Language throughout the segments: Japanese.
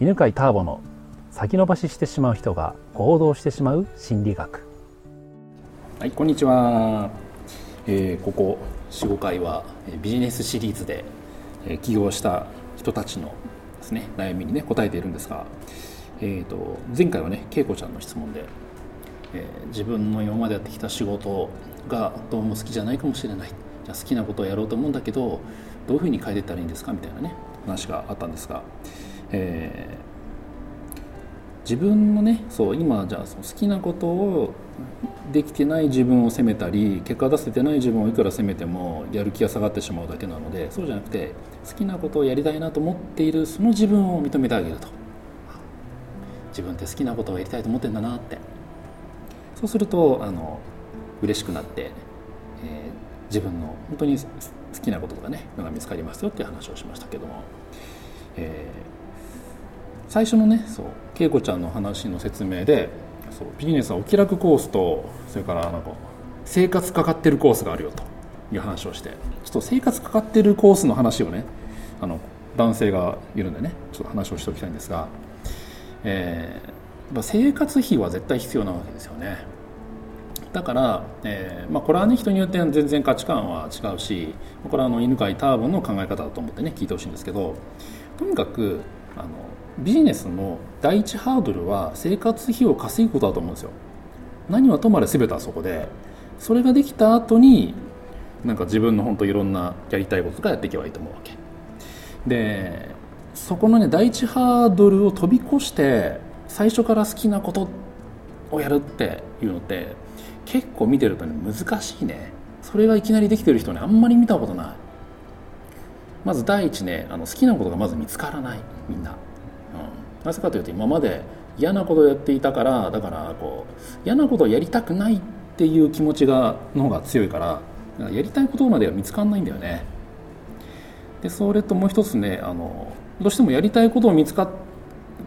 犬飼ターボの先延ばししてしまう人が行動してしまう心理学。はいこんにちは、えーここ45回はビジネスシリーズで、えー起業した人たちのですね悩みにね答えているんですが、えー、と前回はね恵子ちゃんの質問で、えー自分の今までやってきた仕事がどうも好きじゃないかもしれない。じゃ好きなことをやろうと思うんだけどどういうふうに変えていったらいいんですか？みたいなね話があったんですが、えー自分のねそう今じゃあその好きなことをできてない自分を責めたり結果出せてない自分をいくら責めてもやる気が下がってしまうだけなのでそうじゃなくて好きなことをやりたいなと思っているその自分を認めてあげると。自分って好きなことをやりたいと思ってんだなって。そうするとあの嬉しくなって、えー自分の本当に好きなこととかねのが見つかりますよっていう話をしましたけども、えー最初のねそう。恵子ちゃんの話の説明でそうビジネスはお気楽コースとそれからなんか生活かかってるコースがあるよという話をしてちょっと生活かかってるコースの話をねあの男性がいるんでねちょっと話をしておきたいんですが、えー生活費は絶対必要なわけですよね。だから、えーまあ、これはね人によって全然価値観は違うしこれはあの犬飼ターボンの考え方だと思ってね聞いてほしいんですけどとにかくあのビジネスの第一ハードルは生活費を稼ぐことだと思うんですよ。何はともあれ全てはそこでそれができた後になんか自分の本当いろんなやりたいこととかやっていけばいいと思うわけ。でそこのね第一ハードルを飛び越して最初から好きなことをやるっていうのって結構見てるとね難しいね。それがいきなりできてる人ねあんまり見たことない。まず第一ねあの好きなことがまず見つからないみんな、なぜかというと今まで嫌なことをやっていたからだからこう嫌なことをやりたくないっていう気持ちがの方が強いからやりたいことまでは見つかんないんだよね。でそれともう一つねあのどうしてもやりたいことを見つかっ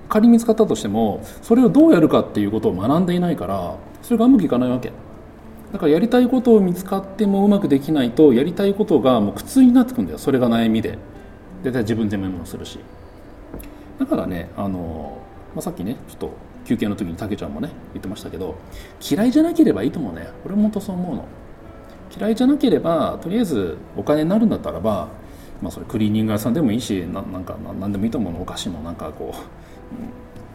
仮に見つかったとしてもそれをどうやるかっていうことを学んでいないからそれがうまくいかないわけ。だからやりたいことを見つかってもうまくできないとやりたいことがもう苦痛になってくんだよそれが悩みで。大体自分でメモするし。だからねあの、まあ、さっきねちょっと休憩の時にたけちゃんもね言ってましたけど嫌いじゃなければいいと思うね。俺も本当そう思うの。嫌いじゃなければとりあえずお金になるんだったらば、まあ、それクリーニング屋さんでもいいしななんかなんでもいいと思うの。お菓子のなんかこ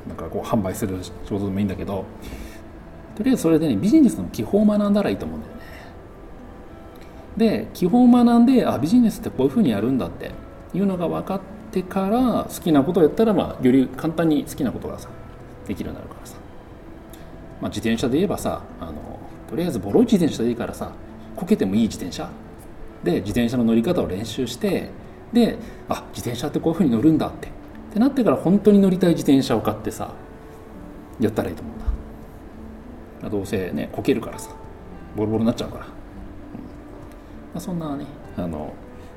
う、なんかこう販売する仕事でもいいんだけどとりあえずそれでねビジネスの基本を学んだらいいと思うんだよね。で基本を学んであビジネスってこういうふうにやるんだっていうのが分かってから好きなことをやったら、まあ、より簡単に好きなことがさできるようになるからさ、まあ、自転車で言えばさあのとりあえずボロい自転車でいいからさこけてもいい自転車。で自転車の乗り方を練習してであ自転車ってこういうふうに乗るんだって。ってなってから本当に乗りたい自転車を買ってさやったらいいと思うんだ。どうせねこけるからさボロボロになっちゃうから、うん。まあ、そんなねあの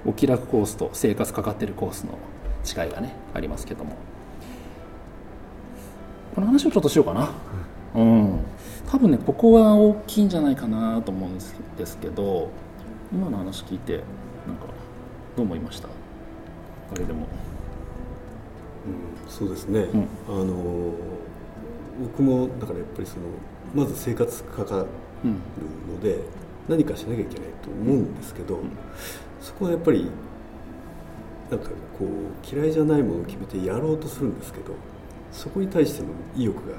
お気楽コースと生活かかってるコースの違いがねありますけども。この話をちょっとしようかな。うん。多分ねここは大きいんじゃないかなと思うんですけど今の話聞いてなんかどう思いました？あれでも。うんそうですね、ん。あの僕もだからやっぱりそのまず生活かかるうん。ので何かしなきゃいけないと思うんですけど、そこはやっぱりなんかこう嫌いじゃないものを決めてやろうとするんですけどそこに対しての意欲が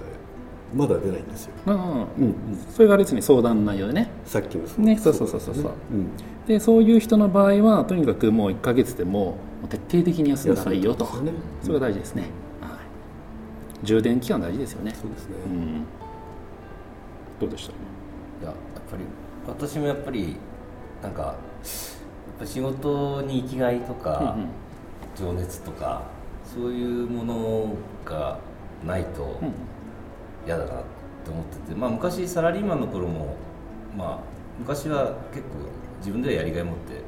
まだ出ないんですよ。ああうん。それがあれですね相談内容でね。さっきのねそうそうそうそうそう。うん。でそういう人の場合はとにかくもう1ヶ月でももう徹底的に休んだらいいよと。ね。それが大事ですね、はい、充電期間大事ですよね。そうですね、うん。どうでした？いややっぱり私もやっぱりなんかやっぱ仕事に生きがいとか、うんうん情熱とかそういうものがないとうん。嫌だなって思ってて、まあ、昔サラリーマンの頃も、まあ、昔は結構自分ではやりがい持って取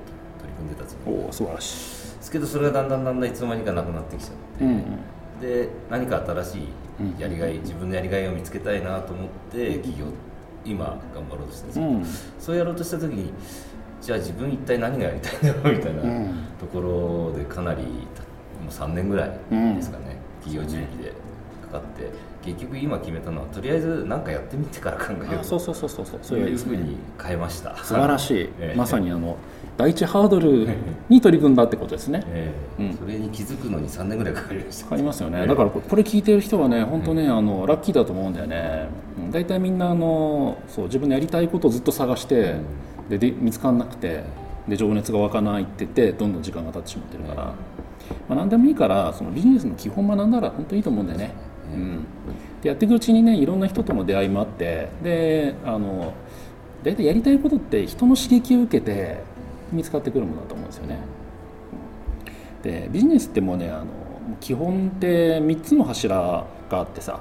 り組んでたつもり素晴らしい。ですけどそれがだんだんだんだんいつの間にかなくなってきちゃって、うんうん。で何か新しうんいやりがい、自分のやりがいを見つけたいなと思って起業今頑張ろうとしてるんですけど、うん。そうやろうとした時にじゃあ自分一体何がやりたいんだろうみたいなうん。ところでかなりもう3年ぐらいですかね、企業準備でかかって結局今決めたのはとりあえず何かやってみてから考えようそうそうそうそうそう。そういうふうに変えました。素晴らしい、ええ。まさにあの第一ハードルに取り組んだってことですね。ええ。うん。それに気づくのに3年ぐらいかかりました。わかりますよね、ええ。だからこれ聞いてる人はね本当ね、あのラッキーだと思うんだよね。うん。大体みんなあのそう自分のやりたいことをずっと探してでで見つからなくてで情熱が湧かないって言ってどんどん時間が経ってしまってるから、まあ、何でもいいからそのビジネスの基本学んだら本当にいいと思うんだよね、うん、でやっていくうちにねいろんな人との出会いもあってであの大体やりたいことって人の刺激を受けて見つかってくるものだと思うんですよね。でビジネスってもうねあの基本って3つの柱があってさ。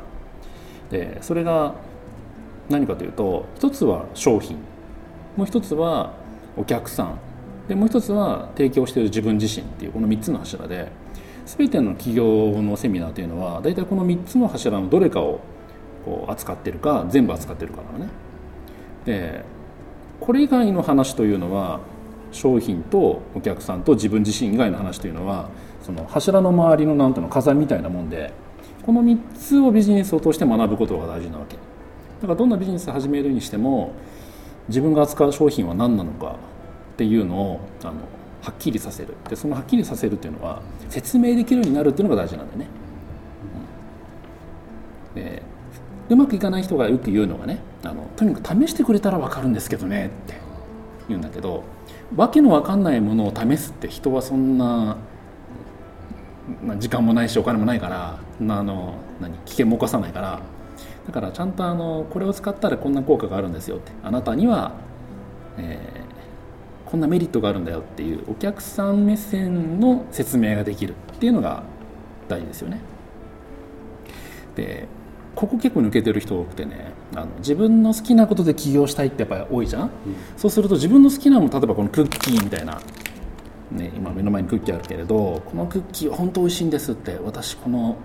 でそれが何かというと一つは商品もう一つはお客さん。でもう一つは提供している自分自身っていうこの3つの柱で全ての企業のセミナーというのは大体この3つの柱のどれかをこう扱ってるか全部扱ってるからね。でこれ以外の話というのは商品とお客さんと自分自身以外の話というのはその柱の周りのなんていうの飾りみたいなもんでこの3つをビジネスを通して学ぶことが大事なわけ。だからどんなビジネス始めるにしても自分が扱う商品は何なのかっていうのをあのはっきりさせる。でそのはっきりさせるっていうのは説明できるようになるっていうのが大事なんだよね、うん。でうまくいかない人がよく言うのがねあのとにかく試してくれたら分かるんですけどねって言うんだけどわけのわかんないものを試すって人はそんな時間もないしお金もないからあの何危険も冒さないからだからちゃんとあのこれを使ったらこんな効果があるんですよって。あなたには、えーこんなメリットがあるんだよっていうお客さん目線の説明ができるっていうのが大事ですよね。でここ結構抜けてる人多くてねあの自分の好きなことで起業したいってやっぱり多いじゃん、そうすると自分の好きなもの例えばこのクッキーみたいな、ね、今目の前にクッキーあるけれどこのクッキーは本当美味しいんですって私この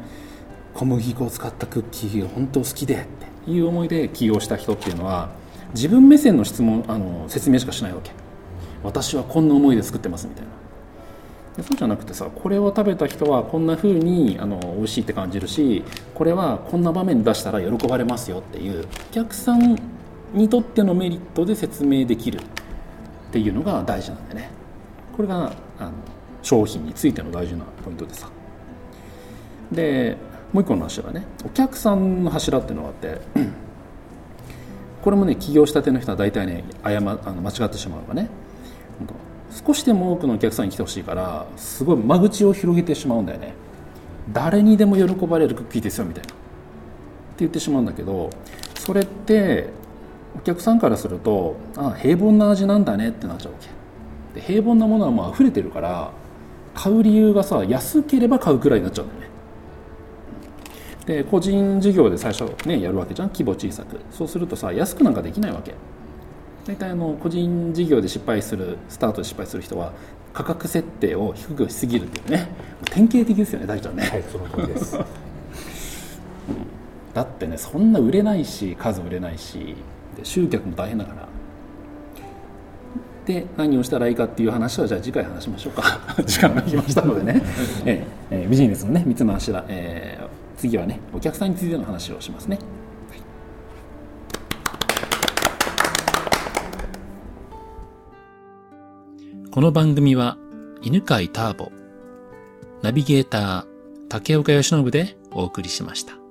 小麦粉を使ったクッキーが本当好きでっていう思いで起業した人っていうのは自分目線の質問あの説明しかしないわけ。私はこんな思いで作ってますみたいな。でそうじゃなくてさこれを食べた人はこんな風にあの美味しいって感じるしこれはこんな場面出したら喜ばれますよっていうお客さんにとってのメリットで説明できるっていうのが大事なんだよね。これがあの商品についての大事なポイントでさ。でもう一個の柱ね。お客さんの柱っていうのがあってこれもね起業したての人は大体ね誤あの間違ってしまうのがね少しでも多くのお客さんに来てほしいからすごい間口を広げてしまうんだよね。誰にでも喜ばれるクッキーですよみたいな。って言ってしまうんだけどそれってお客さんからするとあ平凡な味なんだねってなっちゃうわけ。で平凡なものはもう溢れてるから買う理由がさ安ければ買うくらいになっちゃうんだよね。で個人事業で最初ねやるわけじゃん規模小さく。そうするとさ安くなんかできないわけ。大体あの個人事業で失敗するスタートで失敗する人は価格設定を低くしすぎるっていうね。典型的ですよね大ちゃんね、はいその通りです。だってねそんな売れないし数売れないしで集客も大変だから。で何をしたらいいかっていう話はじゃあ次回話しましょうか。時間が来ましたのでね、えええービジネスのね3つの柱、えー次はねお客さんについての話をしますね。この番組は犬飼ターボナビゲーター竹岡由伸でお送りしました。